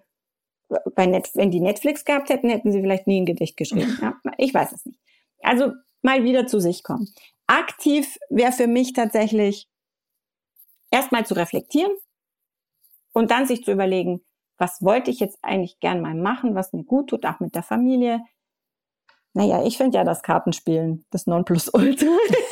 Net wenn die Netflix gehabt hätten, hätten sie vielleicht nie ein Gedicht geschrieben. Ja, ich weiß es nicht. Also mal wieder zu sich kommen. Aktiv wäre für mich tatsächlich erstmal zu reflektieren und dann sich zu überlegen, was wollte ich jetzt eigentlich gern mal machen, was mir gut tut, auch mit der Familie. Naja, ich finde ja das Kartenspielen das Nonplusultra.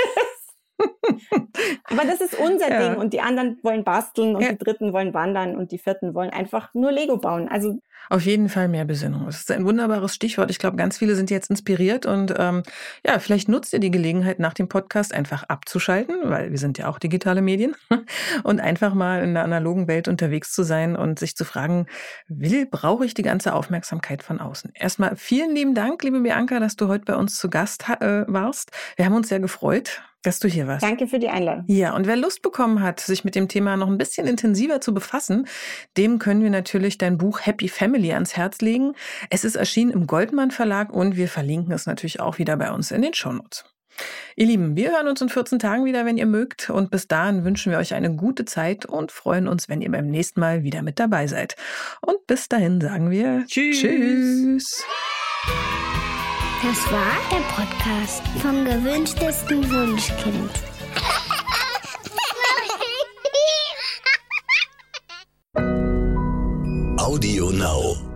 Aber das ist unser ja. Ding und die anderen wollen basteln und ja. die Dritten wollen wandern und die Vierten wollen einfach nur Lego bauen. Also auf jeden Fall mehr Besinnung. Das ist ein wunderbares Stichwort. Ich glaube, ganz viele sind jetzt inspiriert und ähm, ja, vielleicht nutzt ihr die Gelegenheit, nach dem Podcast einfach abzuschalten, weil wir sind ja auch digitale Medien und einfach mal in der analogen Welt unterwegs zu sein und sich zu fragen, will, brauche ich die ganze Aufmerksamkeit von außen? Erstmal vielen lieben Dank, liebe Bianca, dass du heute bei uns zu Gast äh, warst. Wir haben uns sehr gefreut dass du hier warst. Danke für die Einladung. Ja, und wer Lust bekommen hat, sich mit dem Thema noch ein bisschen intensiver zu befassen, dem können wir natürlich dein Buch Happy Family ans Herz legen. Es ist erschienen im Goldmann Verlag und wir verlinken es natürlich auch wieder bei uns in den Shownotes. Ihr Lieben, wir hören uns in 14 Tagen wieder, wenn ihr mögt. Und bis dahin wünschen wir euch eine gute Zeit und freuen uns, wenn ihr beim nächsten Mal wieder mit dabei seid. Und bis dahin sagen wir Tschüss. Tschüss. Das war der Podcast vom gewünschtesten Wunschkind. Audio Now.